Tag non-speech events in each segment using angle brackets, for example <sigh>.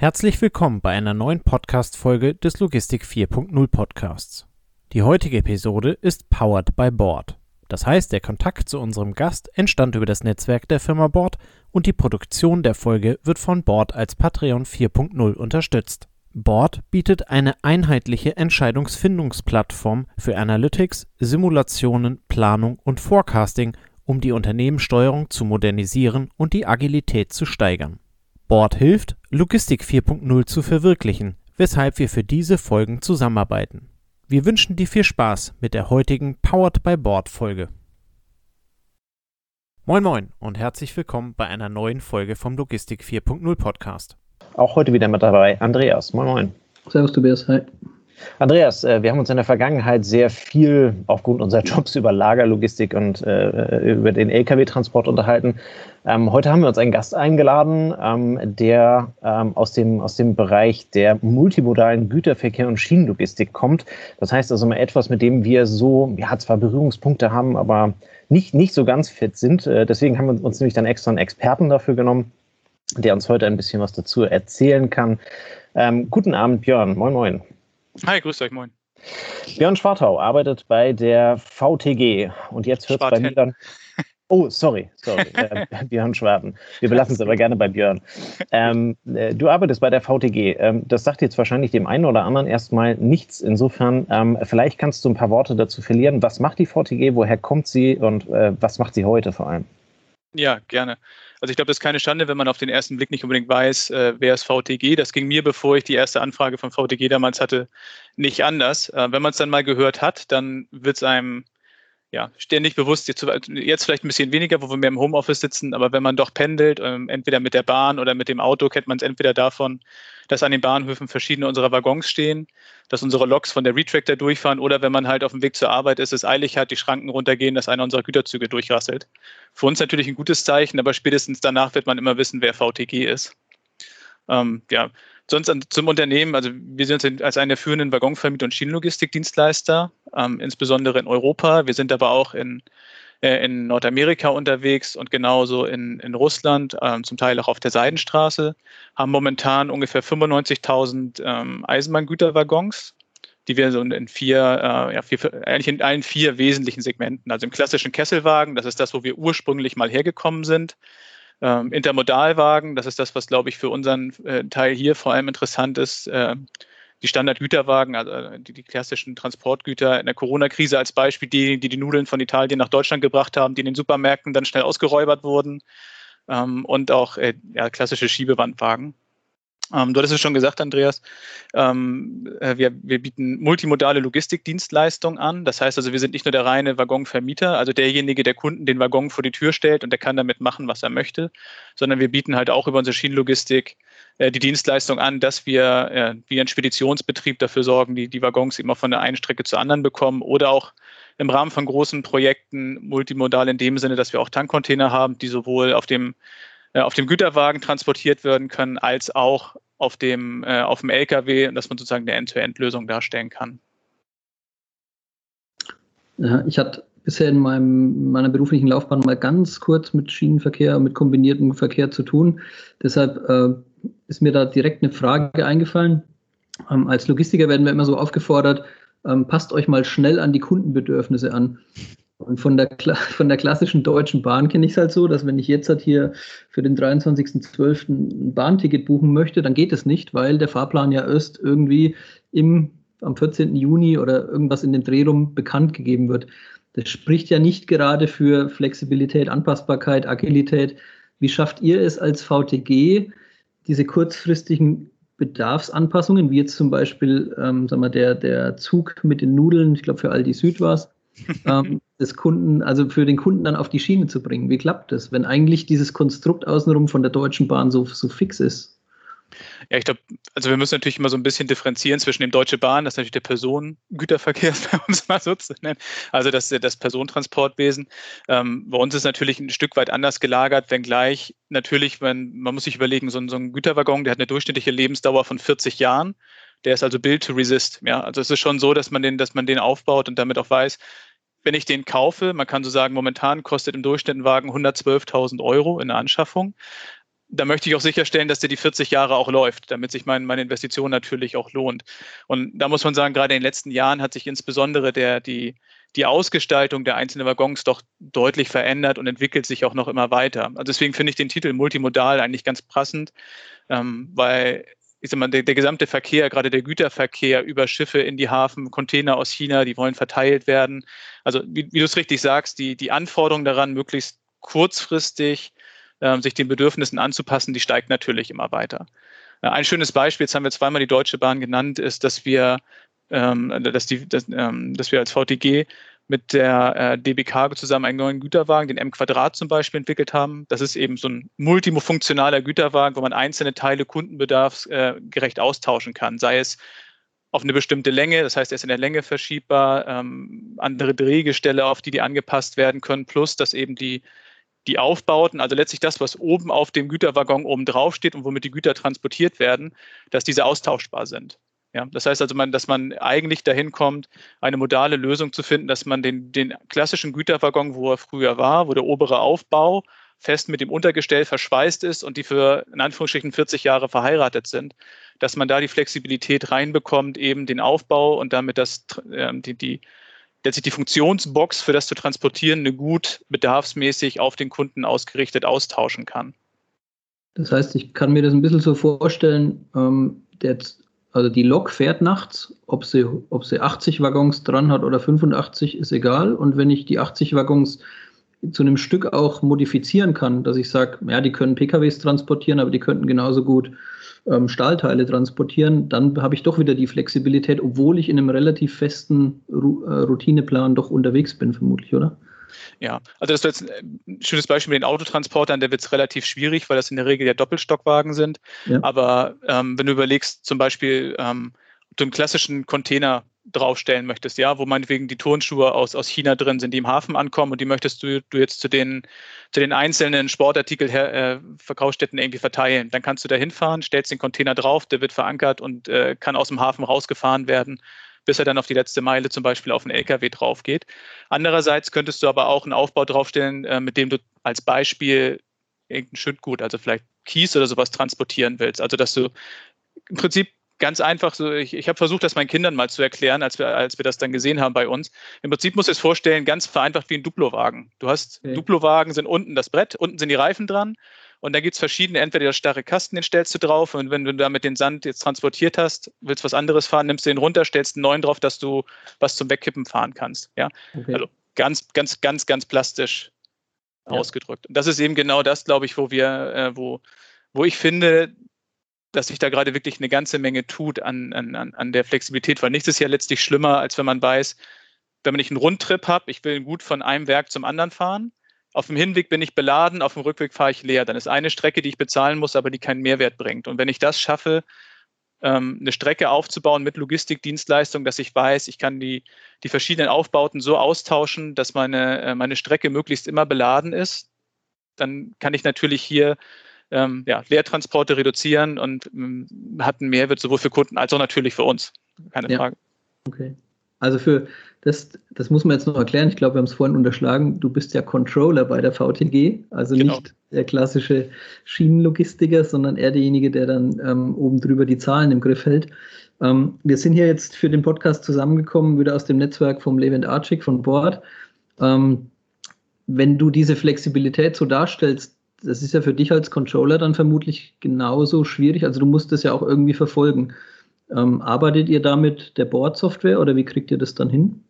Herzlich willkommen bei einer neuen Podcast-Folge des Logistik 4.0 Podcasts. Die heutige Episode ist powered by Board. Das heißt, der Kontakt zu unserem Gast entstand über das Netzwerk der Firma Board und die Produktion der Folge wird von Board als Patreon 4.0 unterstützt. Board bietet eine einheitliche Entscheidungsfindungsplattform für Analytics, Simulationen, Planung und Forecasting, um die Unternehmenssteuerung zu modernisieren und die Agilität zu steigern. Board hilft, Logistik 4.0 zu verwirklichen, weshalb wir für diese Folgen zusammenarbeiten. Wir wünschen dir viel Spaß mit der heutigen Powered by Board Folge. Moin Moin und herzlich willkommen bei einer neuen Folge vom Logistik 4.0 Podcast. Auch heute wieder mit dabei Andreas. Moin Moin. Servus Tobias, hi. Andreas, äh, wir haben uns in der Vergangenheit sehr viel aufgrund unserer <laughs> Jobs über Lagerlogistik und äh, über den Lkw-Transport unterhalten. Ähm, heute haben wir uns einen Gast eingeladen, ähm, der ähm, aus, dem, aus dem Bereich der multimodalen Güterverkehr und Schienenlogistik kommt. Das heißt also mal etwas, mit dem wir so, ja, zwar Berührungspunkte haben, aber nicht, nicht so ganz fit sind. Äh, deswegen haben wir uns nämlich dann extra einen Experten dafür genommen, der uns heute ein bisschen was dazu erzählen kann. Ähm, guten Abend, Björn. Moin, moin. Hi, grüßt euch, moin. Björn Schwartau arbeitet bei der VTG und jetzt hört es bei mir dann. Oh, sorry, sorry, äh, <laughs> Björn Schwarten. Wir belassen es aber gerne bei Björn. Ähm, äh, du arbeitest bei der VTG. Ähm, das sagt jetzt wahrscheinlich dem einen oder anderen erstmal nichts. Insofern, ähm, vielleicht kannst du ein paar Worte dazu verlieren. Was macht die VTG, woher kommt sie und äh, was macht sie heute vor allem? Ja, gerne. Also ich glaube, das ist keine Schande, wenn man auf den ersten Blick nicht unbedingt weiß, äh, wer ist VTG. Das ging mir, bevor ich die erste Anfrage von VTG damals hatte, nicht anders. Äh, wenn man es dann mal gehört hat, dann wird es einem ja, ständig bewusst, jetzt, jetzt, vielleicht ein bisschen weniger, wo wir mehr im Homeoffice sitzen, aber wenn man doch pendelt, ähm, entweder mit der Bahn oder mit dem Auto, kennt man es entweder davon, dass an den Bahnhöfen verschiedene unserer Waggons stehen, dass unsere Loks von der Retractor durchfahren oder wenn man halt auf dem Weg zur Arbeit ist, es eilig hat, die Schranken runtergehen, dass einer unserer Güterzüge durchrasselt. Für uns natürlich ein gutes Zeichen, aber spätestens danach wird man immer wissen, wer VTG ist. Ähm, ja, sonst an, zum Unternehmen, also wir sind als einer der führenden Waggonvermieter und Schienenlogistikdienstleister, ähm, insbesondere in Europa. Wir sind aber auch in, äh, in Nordamerika unterwegs und genauso in, in Russland, ähm, zum Teil auch auf der Seidenstraße, haben momentan ungefähr 95.000 ähm, Eisenbahngüterwaggons die wir so in vier, äh, ja, vier, eigentlich in allen vier wesentlichen Segmenten, also im klassischen Kesselwagen, das ist das, wo wir ursprünglich mal hergekommen sind, ähm, Intermodalwagen, das ist das, was, glaube ich, für unseren äh, Teil hier vor allem interessant ist. Äh, die Standardgüterwagen, also äh, die, die, klassischen Transportgüter in der Corona-Krise als Beispiel, die, die die Nudeln von Italien nach Deutschland gebracht haben, die in den Supermärkten dann schnell ausgeräubert wurden. Ähm, und auch äh, ja, klassische Schiebewandwagen. Ähm, du hattest es schon gesagt, Andreas. Ähm, äh, wir, wir, bieten multimodale Logistikdienstleistungen an. Das heißt also, wir sind nicht nur der reine Waggonvermieter, also derjenige, der Kunden den Waggon vor die Tür stellt und der kann damit machen, was er möchte, sondern wir bieten halt auch über unsere Schienenlogistik äh, die Dienstleistung an, dass wir äh, wie ein Speditionsbetrieb dafür sorgen, die, die Waggons auch von der einen Strecke zur anderen bekommen oder auch im Rahmen von großen Projekten multimodal in dem Sinne, dass wir auch Tankcontainer haben, die sowohl auf dem auf dem Güterwagen transportiert werden können, als auch auf dem, äh, auf dem LKW, dass man sozusagen eine End-to-End-Lösung darstellen kann. Ja, ich hatte bisher in meinem, meiner beruflichen Laufbahn mal ganz kurz mit Schienenverkehr, mit kombiniertem Verkehr zu tun. Deshalb äh, ist mir da direkt eine Frage eingefallen. Ähm, als Logistiker werden wir immer so aufgefordert, ähm, passt euch mal schnell an die Kundenbedürfnisse an. Und von der, von der klassischen Deutschen Bahn kenne ich es halt so, dass wenn ich jetzt halt hier für den 23.12. ein Bahnticket buchen möchte, dann geht es nicht, weil der Fahrplan ja erst irgendwie im, am 14. Juni oder irgendwas in den Dreh rum bekannt gegeben wird. Das spricht ja nicht gerade für Flexibilität, Anpassbarkeit, Agilität. Wie schafft ihr es als VTG, diese kurzfristigen Bedarfsanpassungen, wie jetzt zum Beispiel ähm, sagen wir, der, der Zug mit den Nudeln, ich glaube für Aldi Süd war es, ähm, des Kunden, also für den Kunden dann auf die Schiene zu bringen. Wie klappt das, wenn eigentlich dieses Konstrukt außenrum von der Deutschen Bahn so, so fix ist? Ja, ich glaube, also wir müssen natürlich immer so ein bisschen differenzieren zwischen dem Deutsche Bahn, das ist natürlich der Personengüterverkehr, <laughs> um es mal so zu nennen, also das, das Personentransportwesen. Ähm, bei uns ist natürlich ein Stück weit anders gelagert, wenngleich natürlich, wenn, man muss sich überlegen, so, so ein Güterwaggon, der hat eine durchschnittliche Lebensdauer von 40 Jahren. Der ist also built to resist. Ja, also es ist schon so, dass man den, dass man den aufbaut und damit auch weiß, wenn ich den kaufe, man kann so sagen, momentan kostet im Durchschnitt ein Wagen 112.000 Euro in der Anschaffung. da möchte ich auch sicherstellen, dass der die 40 Jahre auch läuft, damit sich mein, meine Investition natürlich auch lohnt. Und da muss man sagen, gerade in den letzten Jahren hat sich insbesondere der, die, die Ausgestaltung der einzelnen Waggons doch deutlich verändert und entwickelt sich auch noch immer weiter. Also deswegen finde ich den Titel Multimodal eigentlich ganz passend, ähm, weil ich sag mal, der, der, gesamte Verkehr, gerade der Güterverkehr über Schiffe in die Hafen, Container aus China, die wollen verteilt werden. Also wie, wie du es richtig sagst, die, die Anforderung daran, möglichst kurzfristig äh, sich den Bedürfnissen anzupassen, die steigt natürlich immer weiter. Äh, ein schönes Beispiel, jetzt haben wir zweimal die Deutsche Bahn genannt, ist, dass wir, ähm, dass, die, dass, ähm, dass wir als VTG mit der äh, DB Cargo zusammen einen neuen Güterwagen, den M Quadrat zum Beispiel, entwickelt haben. Das ist eben so ein multifunktionaler Güterwagen, wo man einzelne Teile kundenbedarfsgerecht äh, austauschen kann, sei es auf eine bestimmte Länge, das heißt, er ist in der Länge verschiebbar, ähm, andere Drehgestelle, auf die die angepasst werden können, plus dass eben die die Aufbauten, also letztlich das, was oben auf dem Güterwaggon oben drauf steht und womit die Güter transportiert werden, dass diese austauschbar sind. Ja, das heißt also, man, dass man eigentlich dahin kommt, eine modale Lösung zu finden, dass man den, den klassischen Güterwaggon, wo er früher war, wo der obere Aufbau fest mit dem Untergestell verschweißt ist und die für in Anführungsstrichen 40 Jahre verheiratet sind, dass man da die Flexibilität reinbekommt, eben den Aufbau und damit das, äh, die, die, letztlich die Funktionsbox für das zu transportieren eine gut bedarfsmäßig auf den Kunden ausgerichtet austauschen kann. Das heißt, ich kann mir das ein bisschen so vorstellen, ähm, der, also die Lok fährt nachts, ob sie, ob sie 80 Waggons dran hat oder 85, ist egal. Und wenn ich die 80 Waggons zu einem Stück auch modifizieren kann, dass ich sage, ja, die können PKWs transportieren, aber die könnten genauso gut ähm, Stahlteile transportieren, dann habe ich doch wieder die Flexibilität, obwohl ich in einem relativ festen Ru äh, Routineplan doch unterwegs bin, vermutlich, oder? Ja, also das ist jetzt ein schönes Beispiel mit den Autotransportern, der wird es relativ schwierig, weil das in der Regel ja Doppelstockwagen sind. Ja. Aber ähm, wenn du überlegst, zum Beispiel ähm, du einen klassischen Container draufstellen möchtest, ja, wo meinetwegen die Turnschuhe aus, aus China drin sind, die im Hafen ankommen und die möchtest du, du jetzt zu den, zu den einzelnen Sportartikel äh, Verkaufsstätten irgendwie verteilen. Dann kannst du da hinfahren, stellst den Container drauf, der wird verankert und äh, kann aus dem Hafen rausgefahren werden, bis er dann auf die letzte Meile zum Beispiel auf einen LKW drauf geht. Andererseits könntest du aber auch einen Aufbau draufstellen, äh, mit dem du als Beispiel irgendein Schüttgut, also vielleicht Kies oder sowas transportieren willst. Also dass du im Prinzip ganz einfach so, ich, ich habe versucht, das meinen Kindern mal zu erklären, als wir, als wir das dann gesehen haben bei uns. Im Prinzip muss du es vorstellen, ganz vereinfacht wie ein Duplo-Wagen. Du hast, okay. Duplo-Wagen sind unten das Brett, unten sind die Reifen dran und da gibt es verschiedene, entweder der starre Kasten, den stellst du drauf und wenn du damit den Sand jetzt transportiert hast, willst was anderes fahren, nimmst du den runter, stellst einen neuen drauf, dass du was zum Wegkippen fahren kannst. Ja, okay. also ganz, ganz, ganz, ganz plastisch ja. ausgedrückt. Und das ist eben genau das, glaube ich, wo wir, äh, wo, wo ich finde, dass sich da gerade wirklich eine ganze Menge tut an, an, an der Flexibilität, weil nichts ist ja letztlich schlimmer, als wenn man weiß, wenn man nicht einen Rundtrip habe, ich will gut von einem Werk zum anderen fahren. Auf dem Hinweg bin ich beladen, auf dem Rückweg fahre ich leer. Dann ist eine Strecke, die ich bezahlen muss, aber die keinen Mehrwert bringt. Und wenn ich das schaffe, ähm, eine Strecke aufzubauen mit Logistikdienstleistung, dass ich weiß, ich kann die, die verschiedenen Aufbauten so austauschen, dass meine, äh, meine Strecke möglichst immer beladen ist, dann kann ich natürlich hier ähm, ja, Leertransporte reduzieren und ähm, hat einen Mehrwert sowohl für Kunden als auch natürlich für uns. Keine ja. Frage. Okay. Also für das, das muss man jetzt noch erklären. Ich glaube, wir haben es vorhin unterschlagen. Du bist ja Controller bei der VTG, also genau. nicht der klassische Schienenlogistiker, sondern eher derjenige, der dann ähm, oben drüber die Zahlen im Griff hält. Ähm, wir sind hier jetzt für den Podcast zusammengekommen, wieder aus dem Netzwerk vom Levent Archik von Bord. Ähm, wenn du diese Flexibilität so darstellst, das ist ja für dich als Controller dann vermutlich genauso schwierig. Also du musst das ja auch irgendwie verfolgen. Ähm, arbeitet ihr da mit der Board-Software oder wie kriegt ihr das dann hin?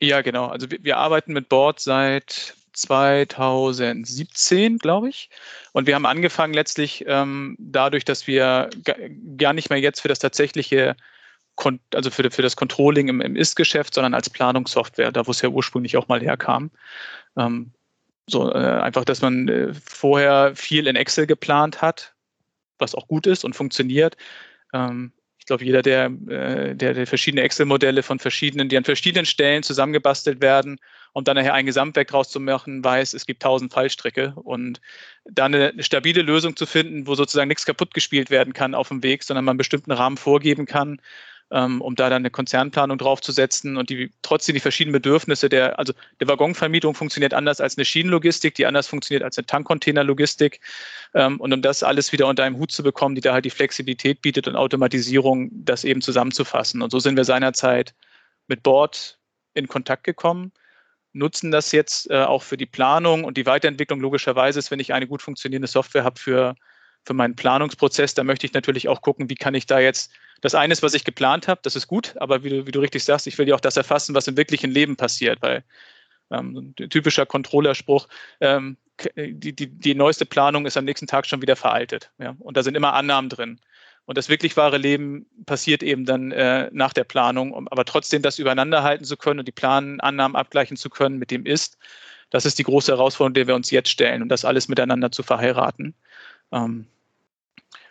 Ja, genau. Also wir, wir arbeiten mit Board seit 2017, glaube ich. Und wir haben angefangen letztlich ähm, dadurch, dass wir gar nicht mehr jetzt für das tatsächliche, also für, für das Controlling im, im Ist-Geschäft, sondern als Planungssoftware, da wo es ja ursprünglich auch mal herkam. Ähm, so äh, einfach, dass man äh, vorher viel in Excel geplant hat, was auch gut ist und funktioniert. Ähm, glaube, jeder, der, äh, der, der verschiedene Excel-Modelle von verschiedenen, die an verschiedenen Stellen zusammengebastelt werden, um dann nachher ein Gesamtwerk draus zu machen, weiß, es gibt tausend Fallstricke. Und da eine, stabile Lösung zu finden, wo sozusagen nichts kaputt gespielt werden kann auf dem Weg, sondern man einen bestimmten Rahmen vorgeben kann, um da dann eine Konzernplanung draufzusetzen und die trotzdem die verschiedenen Bedürfnisse der, also der Waggonvermietung funktioniert anders als eine Schienenlogistik, die anders funktioniert als eine Tankcontainerlogistik. Ähm, und um das alles wieder unter einem Hut zu bekommen, die da halt die Flexibilität bietet und Automatisierung, das eben zusammenzufassen. Und so sind wir seinerzeit mit Bord in Kontakt gekommen nutzen das jetzt äh, auch für die Planung und die Weiterentwicklung. Logischerweise ist, wenn ich eine gut funktionierende Software habe für, für meinen Planungsprozess, da möchte ich natürlich auch gucken, wie kann ich da jetzt das eine was ich geplant habe, das ist gut, aber wie du, wie du richtig sagst, ich will ja auch das erfassen, was im wirklichen Leben passiert, weil ähm, typischer Controllerspruch, ähm, die, die, die neueste Planung ist am nächsten Tag schon wieder veraltet. Ja? Und da sind immer Annahmen drin. Und das wirklich wahre Leben passiert eben dann äh, nach der Planung. Um, aber trotzdem das übereinander halten zu können und die Planannahmen abgleichen zu können mit dem Ist, das ist die große Herausforderung, der wir uns jetzt stellen und das alles miteinander zu verheiraten. Ähm,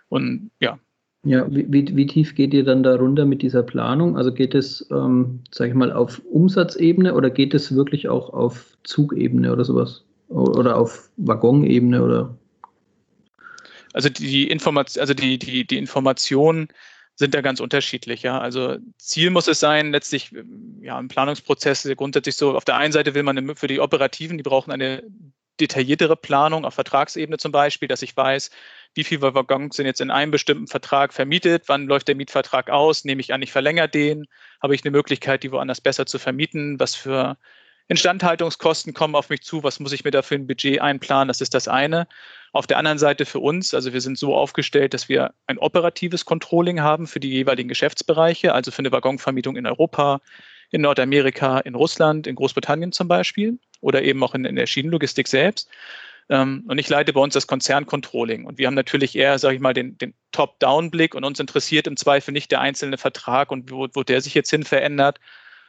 und ja, ja, wie, wie, tief geht ihr dann da runter mit dieser Planung? Also geht es, ähm, sage ich mal, auf Umsatzebene oder geht es wirklich auch auf Zugebene oder sowas? Oder auf Waggonebene oder? Also die Information, also die, die, die Informationen sind da ganz unterschiedlich. Ja. Also Ziel muss es sein, letztlich ja, im Planungsprozess grundsätzlich so, auf der einen Seite will man für die Operativen, die brauchen eine detailliertere Planung auf Vertragsebene zum Beispiel, dass ich weiß, wie viele Waggons sind jetzt in einem bestimmten Vertrag vermietet, wann läuft der Mietvertrag aus, nehme ich an, ich verlängere den, habe ich eine Möglichkeit, die woanders besser zu vermieten, was für Instandhaltungskosten kommen auf mich zu, was muss ich mir da für ein Budget einplanen, das ist das eine. Auf der anderen Seite für uns, also wir sind so aufgestellt, dass wir ein operatives Controlling haben für die jeweiligen Geschäftsbereiche, also für eine Waggonvermietung in Europa, in Nordamerika, in Russland, in Großbritannien zum Beispiel oder eben auch in, in der Schienenlogistik selbst. Ähm, und ich leite bei uns das Konzerncontrolling. Und wir haben natürlich eher, sage ich mal, den, den Top-Down-Blick und uns interessiert im Zweifel nicht der einzelne Vertrag und wo, wo der sich jetzt hin verändert,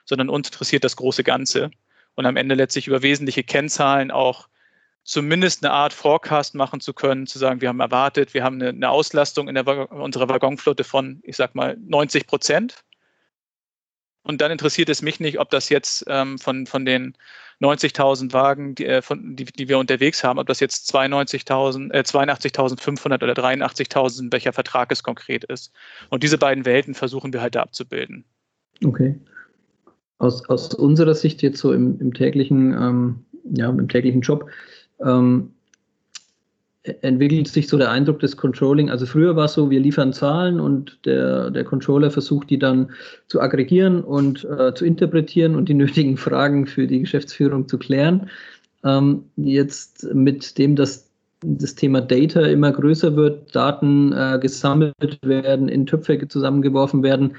sondern uns interessiert das große Ganze. Und am Ende letztlich über wesentliche Kennzahlen auch zumindest eine Art Forecast machen zu können, zu sagen, wir haben erwartet, wir haben eine, eine Auslastung in der, unserer Waggonflotte von, ich sag mal, 90 Prozent. Und dann interessiert es mich nicht, ob das jetzt ähm, von, von den 90.000 Wagen, die, äh, von, die, die, wir unterwegs haben, ob das jetzt 92.000, äh, 82.500 oder 83.000, welcher Vertrag es konkret ist. Und diese beiden Welten versuchen wir halt da abzubilden. Okay. Aus, aus unserer Sicht jetzt so im, im täglichen, ähm, ja, im täglichen Job, ähm, entwickelt sich so der Eindruck des Controlling. Also früher war es so, wir liefern Zahlen und der, der Controller versucht, die dann zu aggregieren und äh, zu interpretieren und die <laughs> nötigen Fragen für die Geschäftsführung zu klären. Ähm, jetzt mit dem, dass das Thema Data immer größer wird, Daten äh, gesammelt werden, in Töpfe zusammengeworfen werden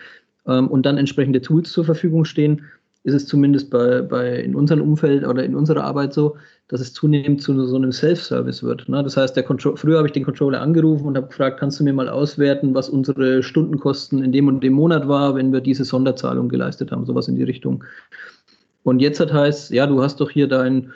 ähm, und dann entsprechende Tools zur Verfügung stehen, ist es zumindest bei, bei in unserem Umfeld oder in unserer Arbeit so, dass es zunehmend zu so einem Self-Service wird. Ne? Das heißt, der früher habe ich den Controller angerufen und habe gefragt, kannst du mir mal auswerten, was unsere Stundenkosten in dem und dem Monat war, wenn wir diese Sonderzahlung geleistet haben, sowas in die Richtung. Und jetzt hat heißt, ja, du hast doch hier dein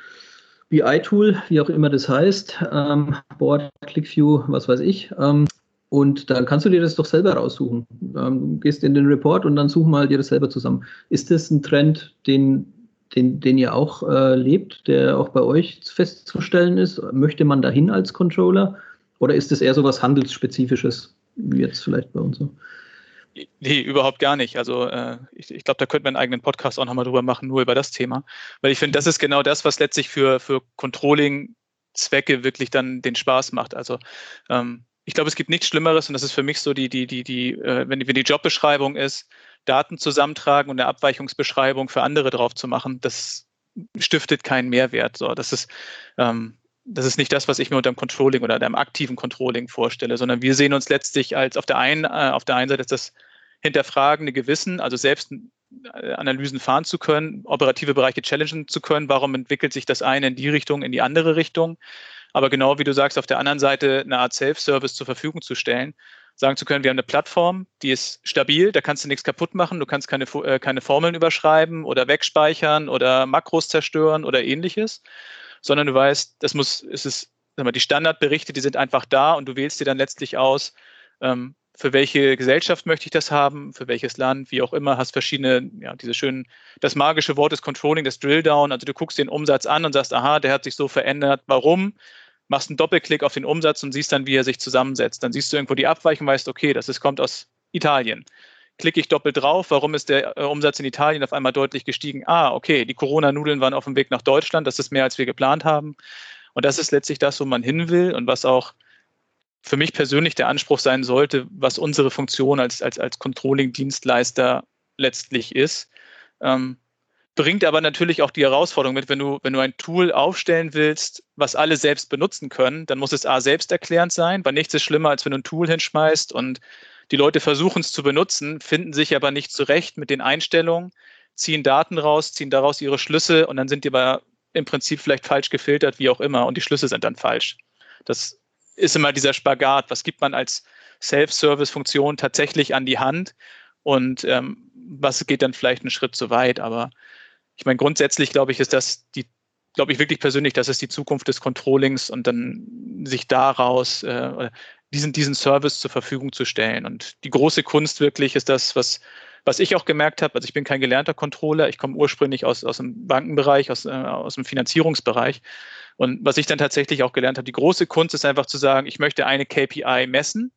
BI-Tool, wie auch immer das heißt, ähm, Board, ClickView, was weiß ich. Ähm, und dann kannst du dir das doch selber raussuchen. Ähm, gehst in den Report und dann such mal dir das selber zusammen. Ist das ein Trend, den, den, den ihr auch äh, lebt, der auch bei euch festzustellen ist? Möchte man dahin als Controller? Oder ist das eher so was Handelsspezifisches, wie jetzt vielleicht bei uns so? Nee, überhaupt gar nicht. Also äh, ich, ich glaube, da könnten wir einen eigenen Podcast auch nochmal drüber machen, nur über das Thema. Weil ich finde, das ist genau das, was letztlich für, für Controlling-Zwecke wirklich dann den Spaß macht. Also ähm, ich glaube, es gibt nichts Schlimmeres und das ist für mich so die, die, die, die, äh, wenn, die wenn die Jobbeschreibung ist, Daten zusammentragen und eine Abweichungsbeschreibung für andere drauf zu machen, das stiftet keinen Mehrwert. So, das ist, ähm, das ist nicht das, was ich mir unter dem Controlling oder einem aktiven Controlling vorstelle, sondern wir sehen uns letztlich als auf der einen, äh, auf der einen Seite das hinterfragende Gewissen, also selbst äh, Analysen fahren zu können, operative Bereiche challengen zu können. Warum entwickelt sich das eine in die Richtung, in die andere Richtung? Aber genau wie du sagst, auf der anderen Seite eine Art Self-Service zur Verfügung zu stellen, sagen zu können, wir haben eine Plattform, die ist stabil, da kannst du nichts kaputt machen, du kannst keine, äh, keine Formeln überschreiben oder wegspeichern oder Makros zerstören oder ähnliches, sondern du weißt, das muss, es ist, sag mal, die Standardberichte, die sind einfach da und du wählst dir dann letztlich aus, ähm, für welche Gesellschaft möchte ich das haben, für welches Land, wie auch immer, hast verschiedene, ja, diese schönen, das magische Wort ist Controlling, das Drilldown, also du guckst den Umsatz an und sagst, aha, der hat sich so verändert, warum? Machst einen Doppelklick auf den Umsatz und siehst dann, wie er sich zusammensetzt. Dann siehst du irgendwo die Abweichung, weißt, okay, das ist, kommt aus Italien. klicke ich doppelt drauf, warum ist der äh, Umsatz in Italien auf einmal deutlich gestiegen? Ah, okay, die Corona-Nudeln waren auf dem Weg nach Deutschland, das ist mehr, als wir geplant haben. Und das ist letztlich das, wo man hin will und was auch für mich persönlich der Anspruch sein sollte, was unsere Funktion als, als, als Controlling-Dienstleister letztlich ist. Ähm, bringt aber natürlich auch die Herausforderung mit, wenn du, wenn du ein Tool aufstellen willst, was alle selbst benutzen können, dann muss es A selbsterklärend sein, weil nichts ist schlimmer, als wenn du ein Tool hinschmeißt und die Leute versuchen es zu benutzen, finden sich aber nicht zurecht mit den Einstellungen, ziehen Daten raus, ziehen daraus ihre Schlüsse und dann sind die aber im Prinzip vielleicht falsch gefiltert, wie auch immer, und die Schlüsse sind dann falsch. Das ist immer dieser Spagat. Was gibt man als Self-Service-Funktion tatsächlich an die Hand und ähm, was geht dann vielleicht einen Schritt zu weit? Aber ich meine, grundsätzlich glaube ich, ist das die, glaube ich wirklich persönlich, das ist die Zukunft des Controllings und dann sich daraus äh, diesen, diesen Service zur Verfügung zu stellen. Und die große Kunst wirklich ist das, was, was ich auch gemerkt habe. Also ich bin kein gelernter Controller, ich komme ursprünglich aus, aus dem Bankenbereich, aus, äh, aus dem Finanzierungsbereich. Und was ich dann tatsächlich auch gelernt habe, die große Kunst ist einfach zu sagen, ich möchte eine KPI messen.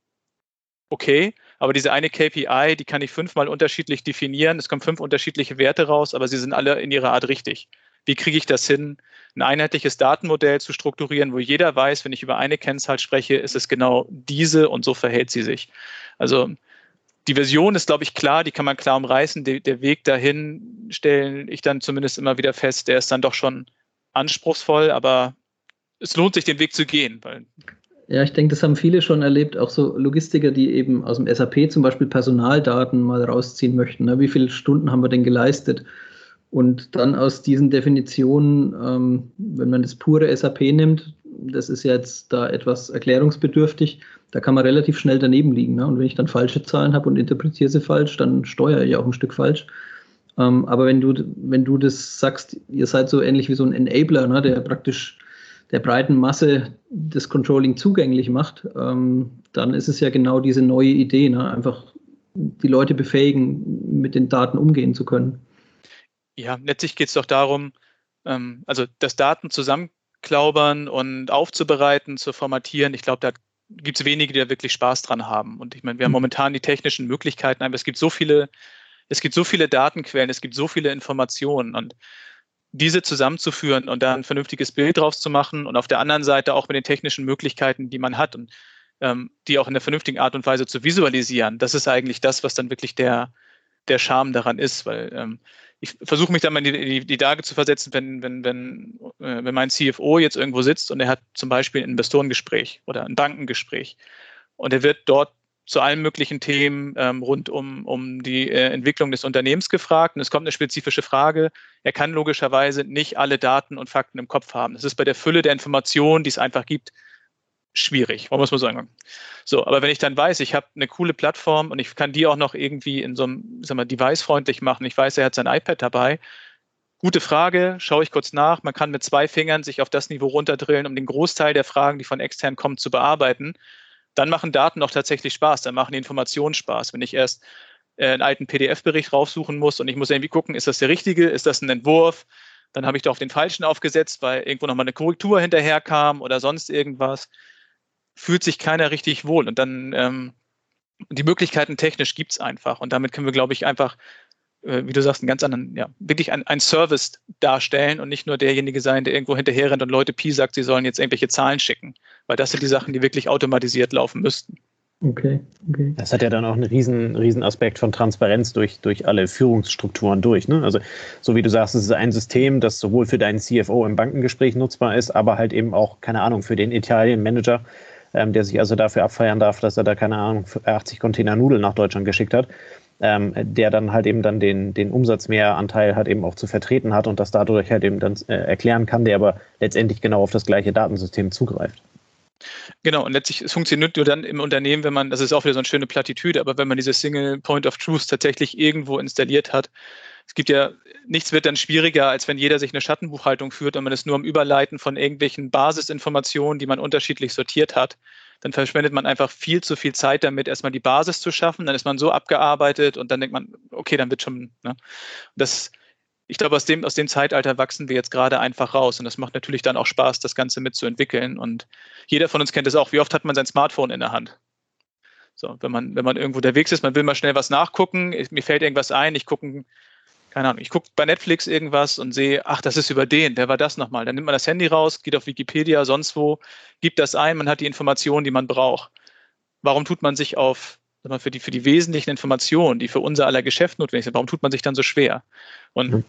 Okay, aber diese eine KPI, die kann ich fünfmal unterschiedlich definieren. Es kommen fünf unterschiedliche Werte raus, aber sie sind alle in ihrer Art richtig. Wie kriege ich das hin, ein einheitliches Datenmodell zu strukturieren, wo jeder weiß, wenn ich über eine Kennzahl spreche, ist es genau diese und so verhält sie sich. Also die Version ist, glaube ich, klar, die kann man klar umreißen. Der, der Weg dahin stelle ich dann zumindest immer wieder fest, der ist dann doch schon anspruchsvoll, aber es lohnt sich, den Weg zu gehen, weil ja, ich denke, das haben viele schon erlebt, auch so Logistiker, die eben aus dem SAP zum Beispiel Personaldaten mal rausziehen möchten. Ne? Wie viele Stunden haben wir denn geleistet? Und dann aus diesen Definitionen, ähm, wenn man das pure SAP nimmt, das ist jetzt da etwas erklärungsbedürftig, da kann man relativ schnell daneben liegen. Ne? Und wenn ich dann falsche Zahlen habe und interpretiere sie falsch, dann steuere ich auch ein Stück falsch. Ähm, aber wenn du, wenn du das sagst, ihr seid so ähnlich wie so ein Enabler, ne, der praktisch der breiten Masse das Controlling zugänglich macht, ähm, dann ist es ja genau diese neue Idee, ne? einfach die Leute befähigen, mit den Daten umgehen zu können. Ja, letztlich geht es doch darum, ähm, also das Daten zusammenklaubern und aufzubereiten, zu formatieren. Ich glaube, da gibt es wenige, die da wirklich Spaß dran haben. Und ich meine, wir haben mhm. momentan die technischen Möglichkeiten, aber es gibt so viele, es gibt so viele Datenquellen, es gibt so viele Informationen und diese zusammenzuführen und da ein vernünftiges Bild draus zu machen und auf der anderen Seite auch mit den technischen Möglichkeiten, die man hat und ähm, die auch in der vernünftigen Art und Weise zu visualisieren, das ist eigentlich das, was dann wirklich der, der Charme daran ist, weil ähm, ich versuche mich dann mal in die, die, die Lage zu versetzen, wenn, wenn, wenn, äh, wenn mein CFO jetzt irgendwo sitzt und er hat zum Beispiel ein Investorengespräch oder ein Bankengespräch und er wird dort zu allen möglichen Themen ähm, rund um, um die äh, Entwicklung des Unternehmens gefragt. Und es kommt eine spezifische Frage. Er kann logischerweise nicht alle Daten und Fakten im Kopf haben. Das ist bei der Fülle der Informationen, die es einfach gibt, schwierig, muss man sagen. So, aber wenn ich dann weiß, ich habe eine coole Plattform und ich kann die auch noch irgendwie in so einem, sag mal, device-freundlich machen. Ich weiß, er hat sein iPad dabei. Gute Frage, schaue ich kurz nach. Man kann mit zwei Fingern sich auf das Niveau runterdrillen, um den Großteil der Fragen, die von extern kommen, zu bearbeiten dann machen Daten auch tatsächlich Spaß, dann machen die Informationen Spaß. Wenn ich erst äh, einen alten PDF-Bericht raussuchen muss und ich muss irgendwie gucken, ist das der richtige, ist das ein Entwurf, dann habe ich da auf den falschen aufgesetzt, weil irgendwo nochmal eine Korrektur hinterherkam oder sonst irgendwas, fühlt sich keiner richtig wohl. Und dann ähm, die Möglichkeiten technisch gibt es einfach. Und damit können wir, glaube ich, einfach wie du sagst, einen ganz anderen, ja, wirklich ein, ein Service darstellen und nicht nur derjenige sein, der irgendwo hinterher rennt und Leute Pi sagt, sie sollen jetzt irgendwelche Zahlen schicken. Weil das sind die Sachen, die wirklich automatisiert laufen müssten. Okay, okay. Das hat ja dann auch einen riesen, riesen Aspekt von Transparenz durch, durch alle Führungsstrukturen durch. Ne? Also, so wie du sagst, es ist ein System, das sowohl für deinen CFO im Bankengespräch nutzbar ist, aber halt eben auch, keine Ahnung, für den Italien-Manager, ähm, der sich also dafür abfeiern darf, dass er da, keine Ahnung, 80 Container Nudeln nach Deutschland geschickt hat ähm, der dann halt eben dann den, den Umsatzmehranteil halt eben auch zu vertreten hat und das dadurch halt eben dann äh, erklären kann, der aber letztendlich genau auf das gleiche Datensystem zugreift. Genau, und letztlich es funktioniert nur dann im Unternehmen, wenn man, das ist auch wieder so eine schöne Plattitüde, aber wenn man diese Single Point of Truth tatsächlich irgendwo installiert hat, es gibt ja, nichts wird dann schwieriger, als wenn jeder sich eine Schattenbuchhaltung führt und man es nur am Überleiten von irgendwelchen Basisinformationen, die man unterschiedlich sortiert hat, dann verschwendet man einfach viel zu viel Zeit damit, erstmal die Basis zu schaffen. Dann ist man so abgearbeitet und dann denkt man, okay, dann wird schon. Ne? Das, ich glaube, aus dem, aus dem Zeitalter wachsen wir jetzt gerade einfach raus. Und das macht natürlich dann auch Spaß, das Ganze mitzuentwickeln. Und jeder von uns kennt es auch. Wie oft hat man sein Smartphone in der Hand? So, wenn man, wenn man irgendwo unterwegs ist, man will mal schnell was nachgucken, mir fällt irgendwas ein, ich gucke, keine Ahnung, ich gucke bei Netflix irgendwas und sehe, ach, das ist über den, wer war das nochmal? Dann nimmt man das Handy raus, geht auf Wikipedia, sonst wo, gibt das ein, man hat die Informationen, die man braucht. Warum tut man sich auf, für die, für die wesentlichen Informationen, die für unser aller Geschäft notwendig sind, warum tut man sich dann so schwer? Und mhm.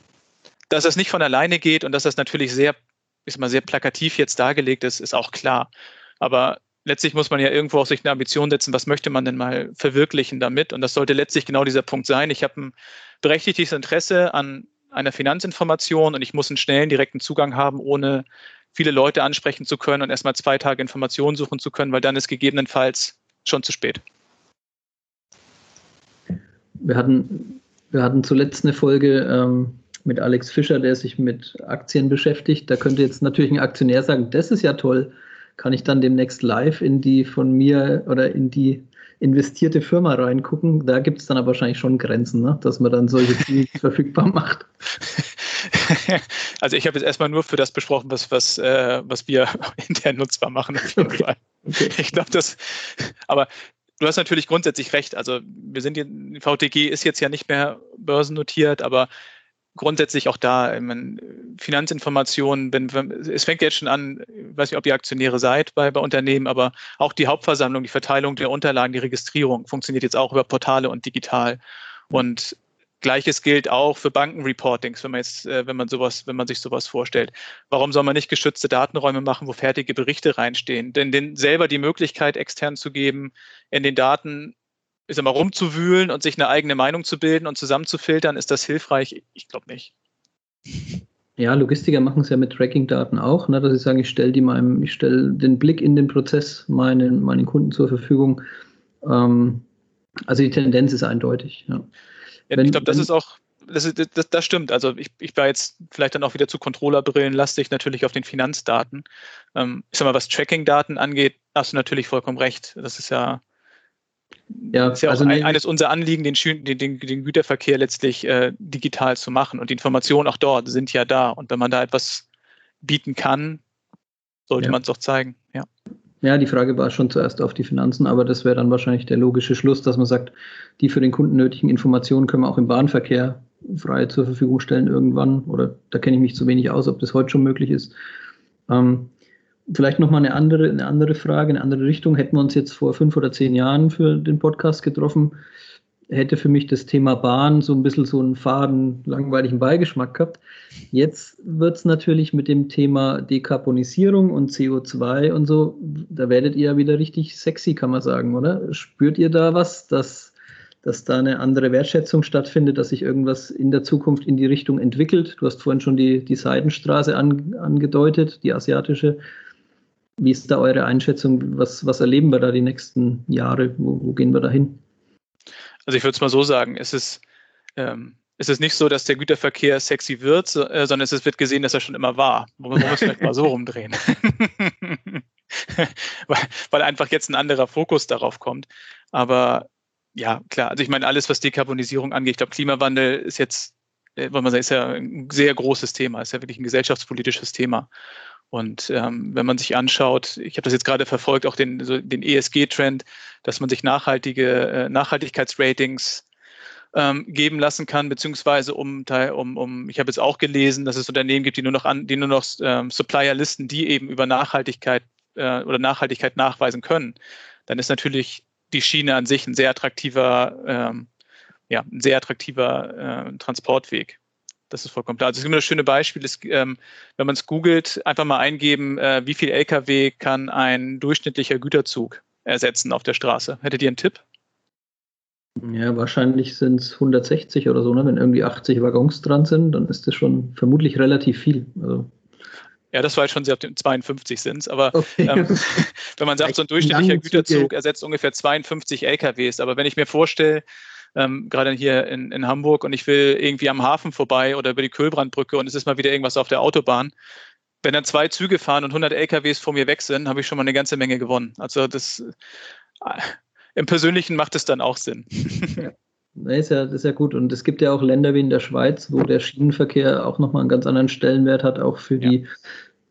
dass das nicht von alleine geht und dass das natürlich sehr, ist mal sehr plakativ jetzt dargelegt ist, ist auch klar. Aber letztlich muss man ja irgendwo auch sich eine Ambition setzen, was möchte man denn mal verwirklichen damit? Und das sollte letztlich genau dieser Punkt sein. Ich habe ein berechtigtes Interesse an einer Finanzinformation und ich muss einen schnellen, direkten Zugang haben, ohne viele Leute ansprechen zu können und erstmal zwei Tage Informationen suchen zu können, weil dann ist gegebenenfalls schon zu spät. Wir hatten, wir hatten zuletzt eine Folge ähm, mit Alex Fischer, der sich mit Aktien beschäftigt. Da könnte jetzt natürlich ein Aktionär sagen, das ist ja toll kann ich dann demnächst live in die von mir oder in die investierte Firma reingucken. Da gibt es dann aber wahrscheinlich schon Grenzen, ne? dass man dann solche Dinge <laughs> verfügbar macht. <laughs> Also ich habe jetzt erstmal nur für das besprochen, was, was, äh, was wir <laughs> intern nutzbar machen, auf jeden okay. Fall. Okay. Ich glaube, das, aber du hast natürlich grundsätzlich recht. Also wir sind VTG ist jetzt ja nicht mehr börsennotiert, aber grundsätzlich auch da, ich meine, Finanzinformationen, wenn, wenn, es fängt jetzt schon an, weiß nicht, ob ihr Aktionäre seid bei, bei Unternehmen, aber auch die Hauptversammlung, die Verteilung der Unterlagen, die Registrierung funktioniert jetzt auch über Portale und digital. Und Gleiches gilt auch für Bankenreportings, wenn man jetzt, äh, wenn man sowas, wenn man sich sowas vorstellt. Warum soll man nicht geschützte Datenräume machen, wo fertige Berichte reinstehen? Denn denen selber die Möglichkeit extern zu geben, in den Daten ich sag mal, rumzuwühlen und sich eine eigene Meinung zu bilden und zusammenzufiltern, ist das hilfreich? Ich glaube nicht. Ja, Logistiker machen es ja mit Tracking-Daten auch, ne, dass sie sagen, ich stelle die meinem, ich stelle den Blick in den Prozess meinen, meinen Kunden zur Verfügung. Ähm, also die Tendenz ist eindeutig. Ja. ja wenn, ich glaube, das ist auch, das, das, das, stimmt. Also ich, ich war jetzt vielleicht dann auch wieder zu Controllerbrillen lastig, natürlich auf den Finanzdaten. Ähm, ich sag mal, was Tracking-Daten angeht, hast du natürlich vollkommen recht. Das ist ja ja, ist ja also auch ein, eines unserer Anliegen, den, den, den, Güterverkehr letztlich äh, digital zu machen. Und die Informationen auch dort sind ja da. Und wenn man da etwas bieten kann, sollte ja. man es doch zeigen. Ja. Ja, die Frage war schon zuerst auf die Finanzen, aber das wäre dann wahrscheinlich der logische Schluss, dass man sagt, die für den Kunden nötigen Informationen können wir auch im Bahnverkehr frei zur Verfügung stellen irgendwann. Oder da kenne ich mich zu wenig aus, ob das heute schon möglich ist. Ähm, Vielleicht nochmal eine andere, eine andere Frage, eine andere Richtung. Hätten wir uns jetzt vor fünf oder zehn Jahren für den Podcast getroffen, hätte für mich das Thema Bahn so ein bisschen so einen faden, langweiligen Beigeschmack gehabt. Jetzt wird es natürlich mit dem Thema Dekarbonisierung und CO2 und so, da werdet ihr ja wieder richtig sexy, kann man sagen, oder? Spürt ihr da was, dass, dass da eine andere Wertschätzung stattfindet, dass sich irgendwas in der Zukunft in die Richtung entwickelt? Du hast vorhin schon die, die Seidenstraße an, angedeutet, die asiatische. Wie ist da eure Einschätzung? Was, was erleben wir da die nächsten Jahre? Wo, wo gehen wir da hin? Also ich würde es mal so sagen, es ist, ähm, es ist nicht so, dass der Güterverkehr sexy wird, äh, sondern es wird gesehen, dass er schon immer war. Man muss vielleicht mal so rumdrehen. <laughs> weil, weil einfach jetzt ein anderer Fokus darauf kommt. Aber ja, klar, also ich meine, alles, was Dekarbonisierung angeht, ich glaube, Klimawandel ist jetzt, äh, wollen wir sagen, ist ja ein sehr großes Thema, ist ja wirklich ein gesellschaftspolitisches Thema. Und ähm, wenn man sich anschaut, ich habe das jetzt gerade verfolgt, auch den, so den ESG-Trend, dass man sich nachhaltige äh, Nachhaltigkeitsratings ähm, geben lassen kann, beziehungsweise um, um, um ich habe jetzt auch gelesen, dass es Unternehmen gibt, die nur noch an, die nur noch ähm, Supplier listen, die eben über Nachhaltigkeit äh, oder Nachhaltigkeit nachweisen können, dann ist natürlich die Schiene an sich ein sehr attraktiver, ähm, ja, ein sehr attraktiver äh, Transportweg. Das ist vollkommen klar. Also es gibt das schöne Beispiel, ist, ähm, wenn man es googelt, einfach mal eingeben, äh, wie viel Lkw kann ein durchschnittlicher Güterzug ersetzen auf der Straße. Hättet ihr einen Tipp? Ja, wahrscheinlich sind es 160 oder so, ne? Wenn irgendwie 80 Waggons dran sind, dann ist das schon vermutlich relativ viel. Also ja, das war jetzt schon sehr auf den 52 sind es, aber okay. ähm, <laughs> wenn man sagt, so ein durchschnittlicher Güterzug ersetzt ungefähr 52 LKWs, aber wenn ich mir vorstelle, ähm, gerade hier in, in Hamburg und ich will irgendwie am Hafen vorbei oder über die Köhlbrandbrücke und es ist mal wieder irgendwas auf der Autobahn. Wenn dann zwei Züge fahren und 100 LKWs vor mir weg sind, habe ich schon mal eine ganze Menge gewonnen. Also das äh, im Persönlichen macht es dann auch Sinn. <laughs> Ja. Das ist, ja, ist ja gut. Und es gibt ja auch Länder wie in der Schweiz, wo der Schienenverkehr auch nochmal einen ganz anderen Stellenwert hat, auch für ja. die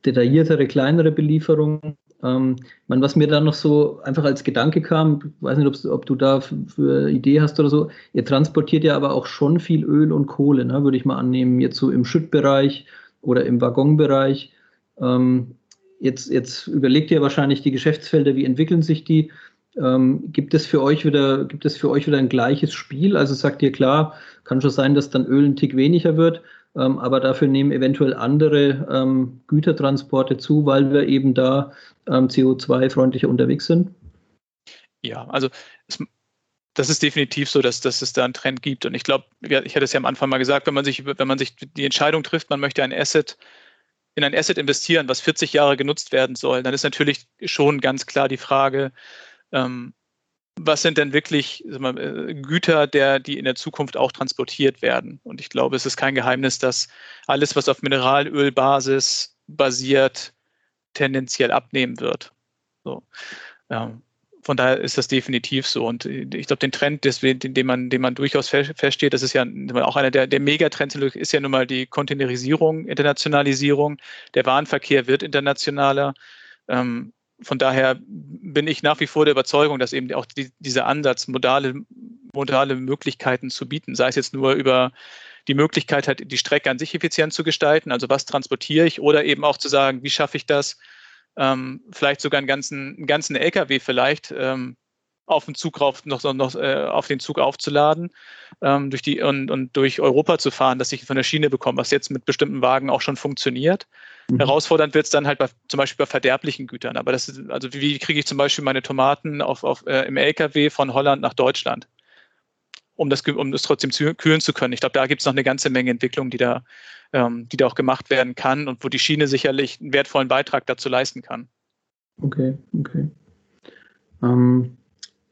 detailliertere, kleinere Belieferung. Ähm, man, was mir da noch so einfach als Gedanke kam, weiß nicht, ob du da für Idee hast oder so, ihr transportiert ja aber auch schon viel Öl und Kohle, ne, würde ich mal annehmen, jetzt so im Schüttbereich oder im Waggonbereich. Ähm, jetzt, jetzt überlegt ihr wahrscheinlich die Geschäftsfelder, wie entwickeln sich die? Ähm, gibt es für euch wieder, gibt es für euch wieder ein gleiches Spiel? Also sagt ihr klar, kann schon sein, dass dann Öl ein Tick weniger wird, aber dafür nehmen eventuell andere ähm, Gütertransporte zu, weil wir eben da ähm, CO2-freundlicher unterwegs sind? Ja, also es, das ist definitiv so, dass, dass es da einen Trend gibt. Und ich glaube, ich hatte es ja am Anfang mal gesagt, wenn man sich, wenn man sich die Entscheidung trifft, man möchte ein Asset in ein Asset investieren, was 40 Jahre genutzt werden soll, dann ist natürlich schon ganz klar die Frage, ähm, was sind denn wirklich mal, äh, Güter, der, die in der Zukunft auch transportiert werden? Und ich glaube, es ist kein Geheimnis, dass alles, was auf Mineralölbasis basiert, tendenziell abnehmen wird. So. Ja. Von daher ist das definitiv so. Und ich glaube, den Trend, den, den, man, den man durchaus feststeht, das ist ja auch einer der, der Megatrends, ist ja nun mal die Containerisierung, Internationalisierung. Der Warenverkehr wird internationaler. Ähm, von daher bin ich nach wie vor der Überzeugung, dass eben auch die, dieser Ansatz, modale, modale Möglichkeiten zu bieten, sei es jetzt nur über die Möglichkeit hat, die Strecke an sich effizient zu gestalten, also was transportiere ich, oder eben auch zu sagen, wie schaffe ich das, ähm, vielleicht sogar einen ganzen, einen ganzen LKW vielleicht ähm, auf den Zug rauf, noch, noch äh, auf den Zug aufzuladen ähm, durch die und, und durch Europa zu fahren, dass ich von der Schiene bekomme, was jetzt mit bestimmten Wagen auch schon funktioniert. Mhm. Herausfordernd wird es dann halt bei, zum Beispiel bei verderblichen Gütern. Aber das ist, also wie kriege ich zum Beispiel meine Tomaten auf, auf, äh, im LKW von Holland nach Deutschland? Um das, um das trotzdem zu, kühlen zu können. Ich glaube, da gibt es noch eine ganze Menge Entwicklung, die da, ähm, die da auch gemacht werden kann und wo die Schiene sicherlich einen wertvollen Beitrag dazu leisten kann. Okay, okay. Ähm,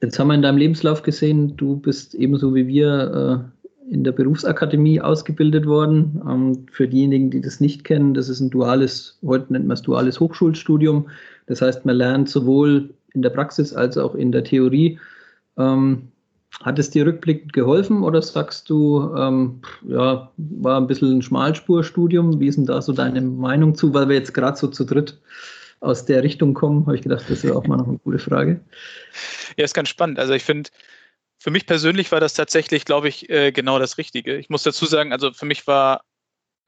Jetzt haben wir in deinem Lebenslauf gesehen, du bist ebenso wie wir äh, in der Berufsakademie ausgebildet worden. Ähm, für diejenigen, die das nicht kennen, das ist ein duales, heute nennt man es duales Hochschulstudium. Das heißt, man lernt sowohl in der Praxis als auch in der Theorie. Ähm, hat es dir rückblickend geholfen oder sagst du, ähm, ja, war ein bisschen ein Schmalspurstudium? Wie ist denn da so deine Meinung zu, weil wir jetzt gerade so zu dritt aus der Richtung kommen, habe ich gedacht, das wäre auch mal noch eine gute Frage. Ja, ist ganz spannend. Also ich finde, für mich persönlich war das tatsächlich, glaube ich, äh, genau das Richtige. Ich muss dazu sagen, also für mich war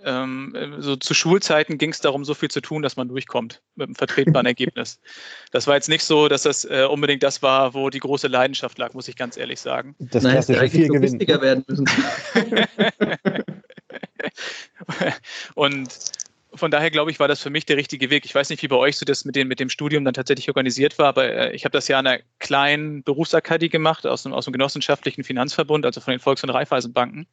ähm, so zu Schulzeiten ging es darum, so viel zu tun, dass man durchkommt mit einem vertretbaren <laughs> Ergebnis. Das war jetzt nicht so, dass das äh, unbedingt das war, wo die große Leidenschaft lag, muss ich ganz ehrlich sagen. Das Nein, klassische viel gewinnen. werden müssen. <laughs> <laughs> und von daher glaube ich, war das für mich der richtige Weg. Ich weiß nicht, wie bei euch so das mit dem, mit dem Studium dann tatsächlich organisiert war, aber äh, ich habe das ja an einer kleinen Berufsakademie gemacht, aus dem, aus dem genossenschaftlichen Finanzverbund, also von den Volks- und Raiffeisenbanken.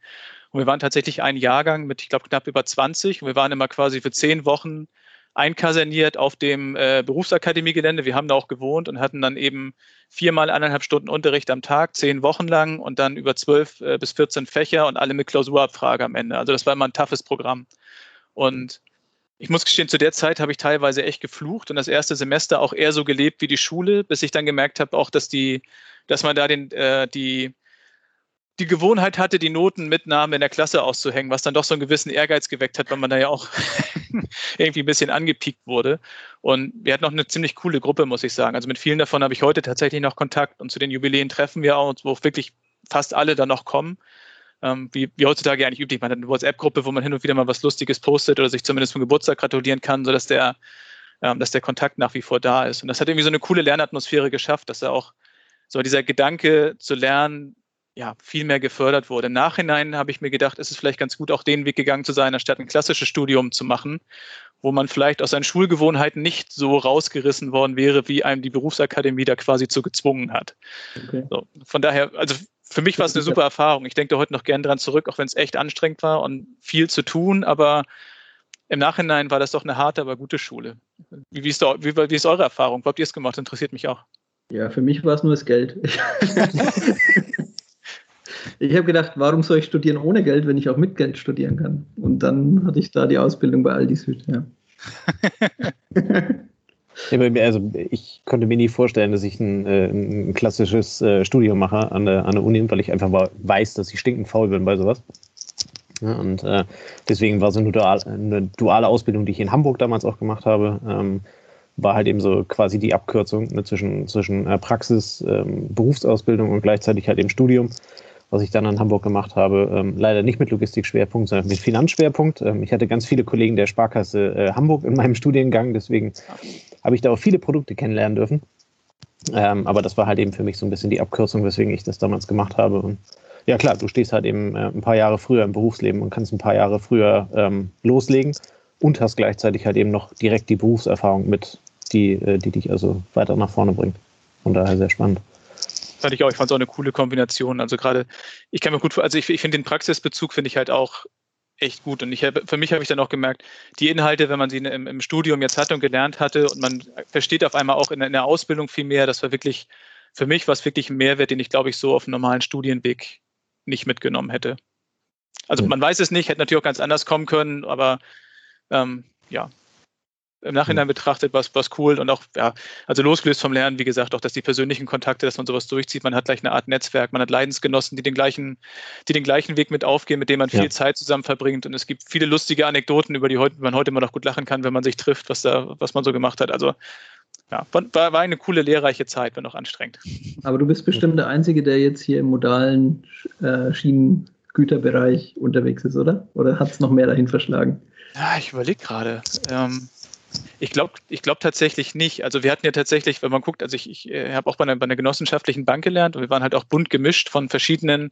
Und wir waren tatsächlich ein Jahrgang mit, ich glaube, knapp über 20 und wir waren immer quasi für zehn Wochen einkaserniert auf dem äh, Berufsakademiegelände. Wir haben da auch gewohnt und hatten dann eben viermal eineinhalb Stunden Unterricht am Tag, zehn Wochen lang und dann über zwölf äh, bis 14 Fächer und alle mit Klausurabfrage am Ende. Also das war immer ein toughes Programm. Und ich muss gestehen, zu der Zeit habe ich teilweise echt geflucht und das erste Semester auch eher so gelebt wie die Schule, bis ich dann gemerkt habe, auch, dass die, dass man da den, äh, die, die Gewohnheit hatte, die Notenmitnahme in der Klasse auszuhängen, was dann doch so einen gewissen Ehrgeiz geweckt hat, weil man da ja auch <laughs> irgendwie ein bisschen angepiekt wurde. Und wir hatten noch eine ziemlich coole Gruppe, muss ich sagen. Also mit vielen davon habe ich heute tatsächlich noch Kontakt und zu den Jubiläen treffen wir auch, wo wirklich fast alle dann noch kommen ähm, wie, wie heutzutage eigentlich üblich. Man hat eine WhatsApp-Gruppe, wo man hin und wieder mal was Lustiges postet oder sich zumindest zum Geburtstag gratulieren kann, sodass der, ähm, dass der Kontakt nach wie vor da ist. Und das hat irgendwie so eine coole Lernatmosphäre geschafft, dass er auch so dieser Gedanke zu lernen, ja, viel mehr gefördert wurde. Im Nachhinein habe ich mir gedacht, es ist vielleicht ganz gut, auch den Weg gegangen zu sein, anstatt ein klassisches Studium zu machen, wo man vielleicht aus seinen Schulgewohnheiten nicht so rausgerissen worden wäre, wie einem die Berufsakademie da quasi zu gezwungen hat. Okay. So, von daher, also für mich war es eine super Erfahrung. Ich denke da heute noch gern dran zurück, auch wenn es echt anstrengend war und viel zu tun, aber im Nachhinein war das doch eine harte, aber gute Schule. Wie, wie, ist, da, wie, wie ist eure Erfahrung? Wo habt ihr es gemacht? Interessiert mich auch. Ja, für mich war es nur das Geld. <laughs> ich habe gedacht, warum soll ich studieren ohne Geld, wenn ich auch mit Geld studieren kann? Und dann hatte ich da die Ausbildung bei Aldi Süd, ja. <laughs> also ich konnte mir nie vorstellen, dass ich ein, äh, ein klassisches äh, Studium mache an der, an der Uni, weil ich einfach weiß, dass ich stinkend faul bin bei sowas. Ja, und äh, deswegen war so eine duale, eine duale, Ausbildung, die ich in Hamburg damals auch gemacht habe, ähm, war halt eben so quasi die Abkürzung ne, zwischen, zwischen äh, Praxis, ähm, Berufsausbildung und gleichzeitig halt eben Studium, was ich dann in Hamburg gemacht habe. Ähm, leider nicht mit Logistikschwerpunkt, sondern mit Finanzschwerpunkt. Ähm, ich hatte ganz viele Kollegen der Sparkasse äh, Hamburg in meinem Studiengang, deswegen habe ich da auch viele Produkte kennenlernen dürfen. Ähm, aber das war halt eben für mich so ein bisschen die Abkürzung, weswegen ich das damals gemacht habe. Und ja klar, du stehst halt eben äh, ein paar Jahre früher im Berufsleben und kannst ein paar Jahre früher ähm, loslegen und hast gleichzeitig halt eben noch direkt die Berufserfahrung mit, die, äh, die dich also weiter nach vorne bringt. Von daher sehr spannend. Fand ich auch, ich fand es auch eine coole Kombination. Also gerade, ich kann mir gut, also ich, ich finde den Praxisbezug finde ich halt auch echt gut. Und ich hab, für mich habe ich dann auch gemerkt, die Inhalte, wenn man sie im, im, Studium jetzt hatte und gelernt hatte und man versteht auf einmal auch in, in der Ausbildung viel mehr, das war wirklich, für mich war es wirklich ein Mehrwert, den ich, glaube ich, so auf einem normalen Studienweg nicht mitgenommen hätte. Also man weiß es nicht, hätte natürlich auch ganz anders kommen können, aber ähm, ja, im Nachhinein betrachtet was was cool und auch, ja, also losgelöst vom Lernen, wie gesagt, auch, dass die persönlichen Kontakte, dass man sowas durchzieht, man hat gleich eine Art Netzwerk, man hat Leidensgenossen, die den gleichen, die den gleichen Weg mit aufgehen, mit denen man viel ja. Zeit zusammen verbringt und es gibt viele lustige Anekdoten, über die heute, man heute immer noch gut lachen kann, wenn man sich trifft, was da, was man so gemacht hat. Also ja, war, war eine coole, lehrreiche Zeit, wenn auch anstrengend. Aber du bist bestimmt der Einzige, der jetzt hier im modalen äh, Schienengüterbereich unterwegs ist, oder? Oder hat es noch mehr dahin verschlagen? Ja, ich überlege gerade. Ähm, ich glaube ich glaub tatsächlich nicht. Also wir hatten ja tatsächlich, wenn man guckt, also ich, ich äh, habe auch bei einer, bei einer genossenschaftlichen Bank gelernt und wir waren halt auch bunt gemischt von verschiedenen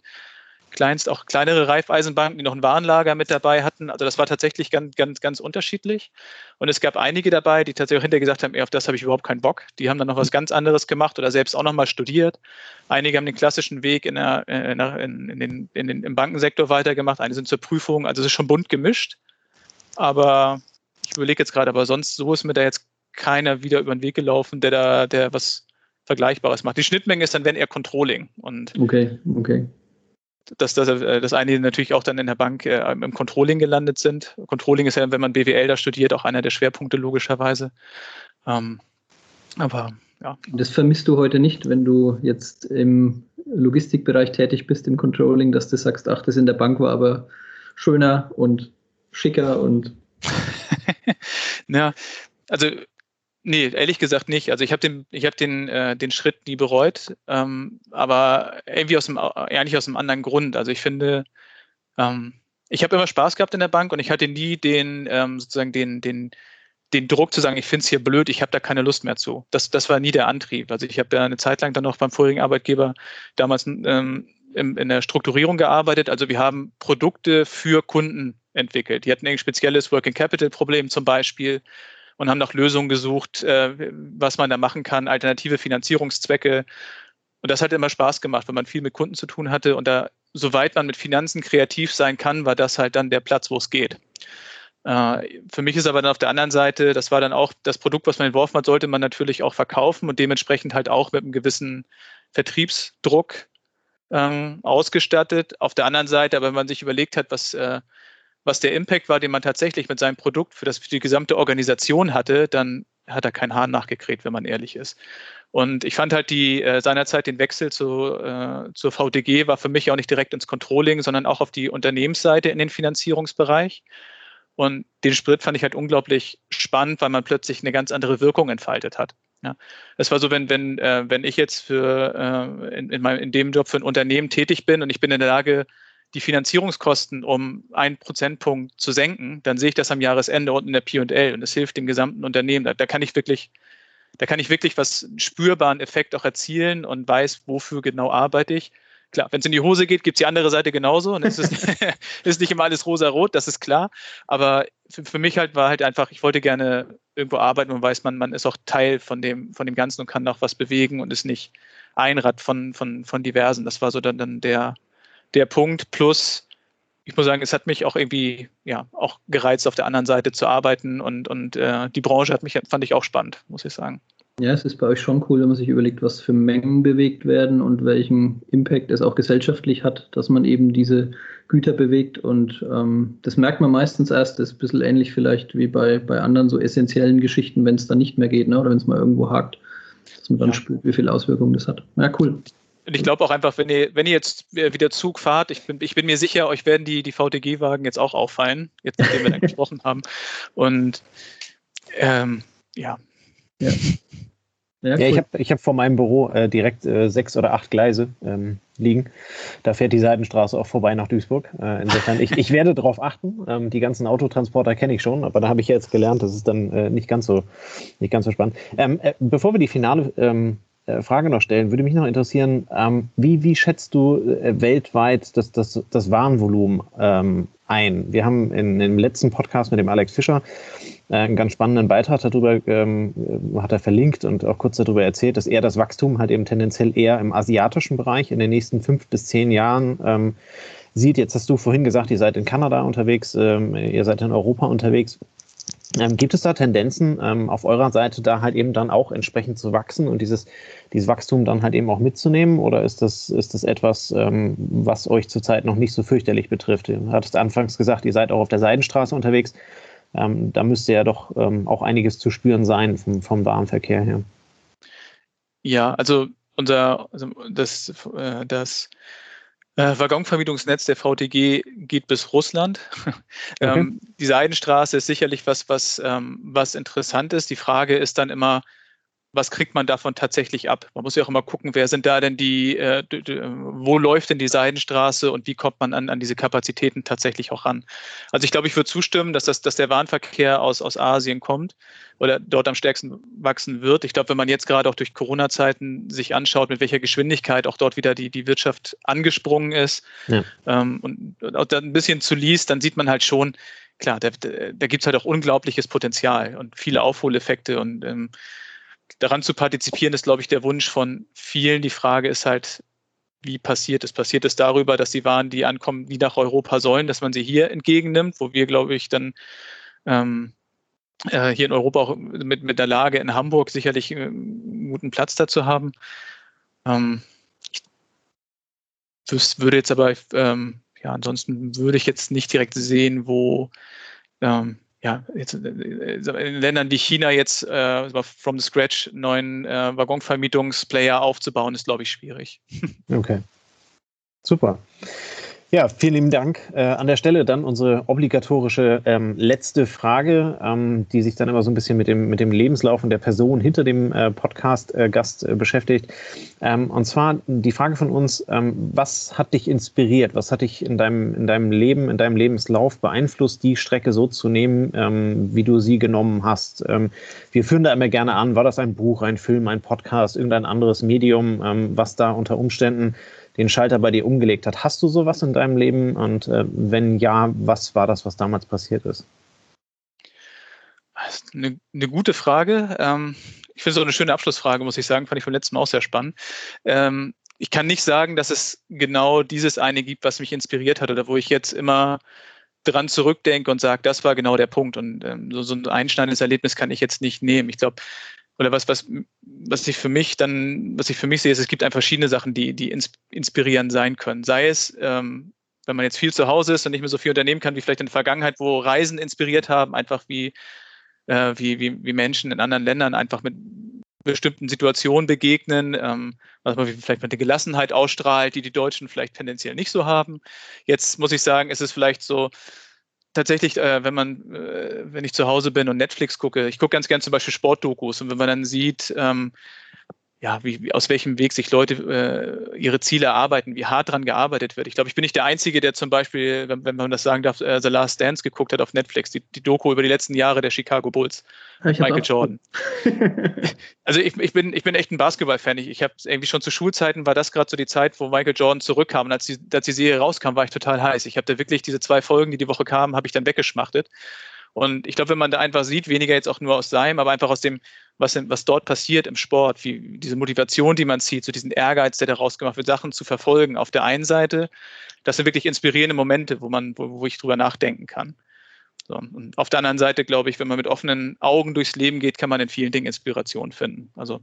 kleinst, auch kleinere Reifeisenbanken, die noch ein Warenlager mit dabei hatten. Also das war tatsächlich ganz, ganz, ganz unterschiedlich. Und es gab einige dabei, die tatsächlich auch hinterher gesagt haben, ey, auf das habe ich überhaupt keinen Bock. Die haben dann noch was ganz anderes gemacht oder selbst auch nochmal studiert. Einige haben den klassischen Weg in der, in, der, in, in den, in den, im Bankensektor weitergemacht. Einige sind zur Prüfung. Also es ist schon bunt gemischt. Aber ich überlege jetzt gerade, aber sonst so ist mir da jetzt keiner wieder über den Weg gelaufen, der da, der was Vergleichbares macht. Die Schnittmenge ist dann, wenn eher Controlling. Und okay, okay. Dass, dass, äh, dass einige natürlich auch dann in der Bank äh, im Controlling gelandet sind. Controlling ist ja, wenn man BWL da studiert, auch einer der Schwerpunkte logischerweise. Ähm, aber ja. Das vermisst du heute nicht, wenn du jetzt im Logistikbereich tätig bist, im Controlling, dass du sagst, ach, das in der Bank war aber schöner und schicker und <laughs> ja, also nee, ehrlich gesagt nicht. Also ich habe den, ich habe den, äh, den Schritt nie bereut, ähm, aber irgendwie aus dem, eigentlich aus einem anderen Grund. Also ich finde, ähm, ich habe immer Spaß gehabt in der Bank und ich hatte nie den, ähm, sozusagen den, den, den Druck zu sagen, ich finde es hier blöd, ich habe da keine Lust mehr zu. Das, das war nie der Antrieb. Also ich habe ja eine Zeit lang dann noch beim vorigen Arbeitgeber damals ähm, in, in der Strukturierung gearbeitet. Also wir haben Produkte für Kunden entwickelt. Die hatten ein spezielles Working Capital Problem zum Beispiel und haben nach Lösungen gesucht, äh, was man da machen kann, alternative Finanzierungszwecke. Und das hat immer Spaß gemacht, wenn man viel mit Kunden zu tun hatte. Und da, soweit man mit Finanzen kreativ sein kann, war das halt dann der Platz, wo es geht. Äh, für mich ist aber dann auf der anderen Seite, das war dann auch das Produkt, was man entworfen hat, sollte man natürlich auch verkaufen und dementsprechend halt auch mit einem gewissen Vertriebsdruck ähm, ausgestattet. Auf der anderen Seite, aber wenn man sich überlegt hat, was äh, was der Impact war, den man tatsächlich mit seinem Produkt für, das, für die gesamte Organisation hatte, dann hat er keinen Hahn nachgekräht, wenn man ehrlich ist. Und ich fand halt die äh, seinerzeit den Wechsel zu, äh, zur VDG war für mich auch nicht direkt ins Controlling, sondern auch auf die Unternehmensseite in den Finanzierungsbereich. Und den Sprit fand ich halt unglaublich spannend, weil man plötzlich eine ganz andere Wirkung entfaltet hat. Ja, es war so, wenn, wenn, äh, wenn ich jetzt für, äh, in, in, meinem, in dem Job für ein Unternehmen tätig bin und ich bin in der Lage, die Finanzierungskosten um einen Prozentpunkt zu senken, dann sehe ich das am Jahresende unten in der P&L und es hilft dem gesamten Unternehmen. Da, da, kann ich wirklich, da kann ich wirklich was einen spürbaren Effekt auch erzielen und weiß, wofür genau arbeite ich. Klar, wenn es in die Hose geht, gibt es die andere Seite genauso und es ist, <laughs> <laughs> ist nicht immer alles rosa-rot, das ist klar. Aber für, für, mich halt war halt einfach, ich wollte gerne irgendwo arbeiten und weiß man, man ist auch Teil von dem, von dem Ganzen und kann auch was bewegen und ist nicht ein Rad von, von, von diversen. Das war so dann, dann der, der Punkt. Plus, ich muss sagen, es hat mich auch irgendwie ja auch gereizt, auf der anderen Seite zu arbeiten und, und äh, die Branche hat mich, fand ich auch spannend, muss ich sagen. Ja, es ist bei euch schon cool, wenn man sich überlegt, was für Mengen bewegt werden und welchen Impact es auch gesellschaftlich hat, dass man eben diese Güter bewegt. Und ähm, das merkt man meistens erst, das ist ein bisschen ähnlich vielleicht wie bei, bei anderen so essentiellen Geschichten, wenn es dann nicht mehr geht, ne? oder wenn es mal irgendwo hakt, dass man dann ja. spürt, wie viele Auswirkungen das hat. Ja, cool. Und ich glaube auch einfach, wenn ihr, wenn ihr jetzt wieder Zug fahrt, ich bin, ich bin mir sicher, euch werden die, die VTG-Wagen jetzt auch auffallen, jetzt nachdem wir dann <laughs> gesprochen haben. Und ähm, ja, Ja. Ja, ja, ich habe ich hab vor meinem Büro äh, direkt äh, sechs oder acht Gleise ähm, liegen. Da fährt die Seidenstraße auch vorbei nach Duisburg. Äh, insofern, ich, ich werde darauf achten. Ähm, die ganzen Autotransporter kenne ich schon, aber da habe ich jetzt gelernt, das ist dann äh, nicht, ganz so, nicht ganz so spannend. Ähm, äh, bevor wir die finale ähm, äh, Frage noch stellen, würde mich noch interessieren, ähm, wie, wie schätzt du weltweit das, das, das Warenvolumen ähm, ein? Wir haben in, im letzten Podcast mit dem Alex Fischer äh, einen ganz spannenden Beitrag darüber ähm, hat er verlinkt und auch kurz darüber erzählt, dass er das Wachstum halt eben tendenziell eher im asiatischen Bereich in den nächsten fünf bis zehn Jahren ähm, sieht. Jetzt hast du vorhin gesagt, ihr seid in Kanada unterwegs, ähm, ihr seid in Europa unterwegs. Ähm, gibt es da Tendenzen ähm, auf eurer Seite da halt eben dann auch entsprechend zu wachsen und dieses, dieses Wachstum dann halt eben auch mitzunehmen? Oder ist das, ist das etwas, ähm, was euch zurzeit noch nicht so fürchterlich betrifft? Du hattest anfangs gesagt, ihr seid auch auf der Seidenstraße unterwegs ähm, da müsste ja doch ähm, auch einiges zu spüren sein vom, vom Warenverkehr her. Ja, also unser also das, äh, das äh, Waggonvermietungsnetz der VTG geht bis Russland. <laughs> Okay. ähm, die Seidenstraße ist sicherlich was, was, ähm, was interessant ist. Die Frage ist dann immer, was kriegt man davon tatsächlich ab? Man muss ja auch immer gucken, wer sind da denn die, äh, wo läuft denn die Seidenstraße und wie kommt man an, an diese Kapazitäten tatsächlich auch ran? Also ich glaube, ich würde zustimmen, dass, das, dass der Warenverkehr aus, aus Asien kommt oder dort am stärksten wachsen wird. Ich glaube, wenn man jetzt gerade auch durch Corona-Zeiten sich anschaut, mit welcher Geschwindigkeit auch dort wieder die, die Wirtschaft angesprungen ist ja. ähm, und, und auch dann ein bisschen zu liest, dann sieht man halt schon, klar, da, da gibt es halt auch unglaubliches Potenzial und viele Aufholeffekte und ähm, daran zu partizipieren, ist, glaube ich, der Wunsch von vielen. Die Frage ist halt, wie passiert es? Passiert es darüber, dass die Waren, die ankommen, wie nach Europa sollen, dass man sie hier entgegennimmt, wo wir, glaube ich, dann ähm, äh, hier in Europa auch mit, mit der Lage in Hamburg sicherlich äh, einen guten Platz dazu haben. Ähm, ich würde jetzt aber, ähm, ja, ansonsten würde ich jetzt nicht direkt sehen, wo ähm, ja, jetzt, äh, in Ländern wie China jetzt äh, from the scratch neuen äh, Waggonvermietungsplayer aufzubauen, ist, glaube ich, schwierig. <laughs> Okay. Super. Ja, vielen lieben Dank. Äh, an der Stelle dann unsere obligatorische ähm, letzte Frage, ähm, die sich dann immer so ein bisschen mit dem, mit dem Lebenslauf und der Person hinter dem äh, Podcast-Gast äh, beschäftigt. Ähm, und zwar die Frage von uns, ähm, was hat dich inspiriert? Was hat dich in deinem, in deinem Leben, in deinem Lebenslauf beeinflusst, die Strecke so zu nehmen, ähm, wie du sie genommen hast? Ähm, wir führen da immer gerne an, war das ein Buch, ein Film, ein Podcast, irgendein anderes Medium, was da unter Umständen den Schalter bei dir umgelegt hat. Hast du sowas in deinem Leben? Und äh, wenn ja, was war das, was damals passiert ist? Das ist eine, eine gute Frage. Ähm, ich finde es auch eine schöne Abschlussfrage, muss ich sagen. Fand ich vom letzten Mal auch sehr spannend. Ähm, ich kann nicht sagen, dass es genau dieses eine gibt, was mich inspiriert hat oder wo ich jetzt immer dran zurückdenke und sage, das war genau der Punkt. Und ähm, so, so ein einschneidendes Erlebnis kann ich jetzt nicht nehmen. Ich glaube, oder was, was, was ich für mich dann, was ich für mich sehe, ist, es gibt einfach verschiedene Sachen, die, die inspirierend sein können. Sei es, ähm, wenn man jetzt viel zu Hause ist und nicht mehr so viel unternehmen kann, wie vielleicht in der Vergangenheit, wo Reisen inspiriert haben, einfach wie, äh, wie, wie, wie Menschen in anderen Ländern einfach mit bestimmten Situationen begegnen, ähm, was man vielleicht mit der Gelassenheit ausstrahlt, die die Deutschen vielleicht tendenziell nicht so haben. Jetzt muss ich sagen, ist es vielleicht so, tatsächlich, äh, wenn man, äh, wenn ich zu Hause bin und Netflix gucke, ich gucke ganz gern zum Beispiel Sportdokus und wenn man dann sieht, ähm, ja, wie, wie, aus welchem Weg sich Leute äh, ihre Ziele erarbeiten, wie hart dran gearbeitet wird. Ich glaube, ich bin nicht der Einzige, der zum Beispiel, wenn, wenn man das sagen darf, äh, The Last Dance geguckt hat auf Netflix, die, die Doku über die letzten Jahre der Chicago Bulls, ich Michael Jordan. <laughs> also ich, ich, bin, ich bin echt ein Basketball-Fan. Ich, ich habe irgendwie schon zu Schulzeiten war das gerade so die Zeit, wo Michael Jordan zurückkam. Und als die, als die Serie rauskam, war ich total heiß. Ich habe da wirklich diese zwei Folgen, die die Woche kamen, habe ich dann weggeschmachtet. Und ich glaube, wenn man da einfach sieht, weniger jetzt auch nur aus seinem, aber einfach aus dem, was, was dort passiert im Sport, wie diese Motivation, die man zieht, so diesen Ehrgeiz, der daraus gemacht wird, Sachen zu verfolgen auf der einen Seite, das sind wirklich inspirierende Momente, wo man, wo, wo ich drüber nachdenken kann. So, und auf der anderen Seite glaube ich, wenn man mit offenen Augen durchs Leben geht, kann man in vielen Dingen Inspiration finden. Also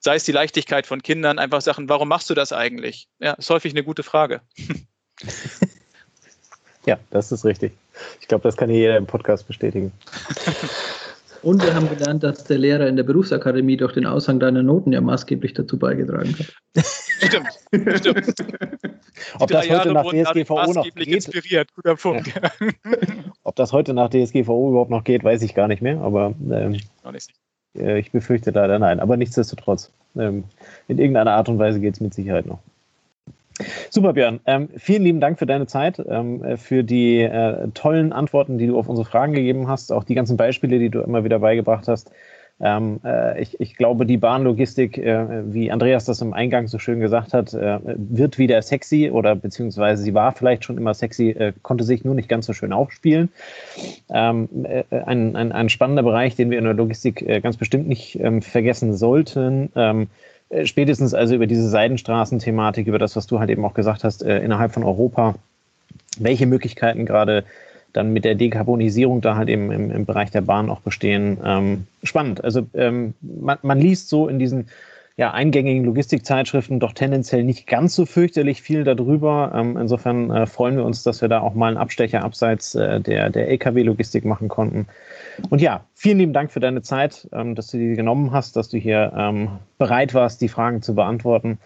sei es die Leichtigkeit von Kindern, einfach Sachen, warum machst du das eigentlich? Ja, ist häufig eine gute Frage. <laughs> ja, das ist richtig. Ich glaube, das kann hier jeder im Podcast bestätigen. <laughs> Und wir haben gelernt, dass der Lehrer in der Berufsakademie durch den Aushang deiner Noten ja maßgeblich dazu beigetragen hat. <laughs> Stimmt, stimmt. Ob das heute nach DSGVO noch geht? Inspiriert. Guter Punkt. Ja. Ob das heute nach DSGVO überhaupt noch geht, weiß ich gar nicht mehr. Aber ähm, äh, ich befürchte leider nein. Aber nichtsdestotrotz, ähm, in irgendeiner Art und Weise geht es mit Sicherheit noch. Super, Björn. Ähm, vielen lieben Dank für deine Zeit, ähm, äh, für die äh, tollen Antworten, die du auf unsere Fragen gegeben hast, auch die ganzen Beispiele, die du immer wieder beigebracht hast. Ähm, äh, ich, ich, glaube, die Bahnlogistik, äh, wie Andreas das im Eingang so schön gesagt hat, äh, wird wieder sexy oder beziehungsweise sie war vielleicht schon immer sexy, äh, konnte sich nur nicht ganz so schön aufspielen. Ähm, äh, ein, ein, ein, spannender Bereich, den wir in der Logistik ganz bestimmt nicht ähm, vergessen sollten. Ähm, spätestens also über diese Seidenstraßen-Thematik, über das, was du halt eben auch gesagt hast, innerhalb von Europa, welche Möglichkeiten gerade dann mit der Dekarbonisierung da halt eben im, im Bereich der Bahn auch bestehen. Ähm, spannend. Also ähm, man, man, liest so in diesen ja, eingängigen Logistikzeitschriften doch tendenziell nicht ganz so fürchterlich viel darüber. Ähm, insofern äh, freuen wir uns, dass wir da auch mal einen Abstecher abseits äh, der, der Lkw-Logistik machen konnten. Und ja, vielen lieben Dank für deine Zeit, ähm, dass du die genommen hast, dass du hier ähm, bereit warst, die Fragen zu beantworten.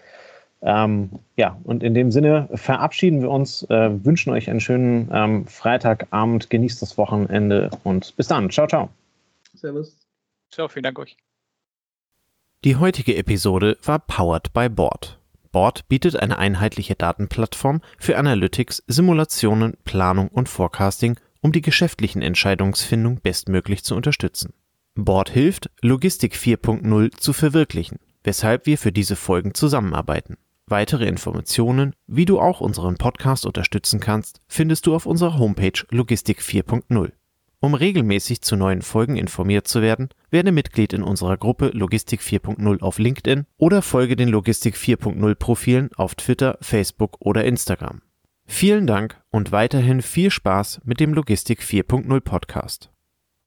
Ähm, ja, und in dem Sinne verabschieden wir uns, äh, wünschen euch einen schönen ähm, Freitagabend, genießt das Wochenende und bis dann. Ciao, ciao. Servus. Ciao, vielen Dank euch. Die heutige Episode war powered by Board. Board bietet eine einheitliche Datenplattform für Analytics, Simulationen, Planung und Forecasting, um die geschäftlichen Entscheidungsfindung bestmöglich zu unterstützen. Board hilft, Logistik 4.0 zu verwirklichen, weshalb wir für diese Folgen zusammenarbeiten. Weitere Informationen, wie du auch unseren Podcast unterstützen kannst, findest du auf unserer Homepage Logistik 4.0. Um regelmäßig zu neuen Folgen informiert zu werden, werde Mitglied in unserer Gruppe Logistik 4.0 auf LinkedIn oder folge den Logistik 4.0 Profilen auf Twitter, Facebook oder Instagram. Vielen Dank und weiterhin viel Spaß mit dem Logistik 4.0 Podcast.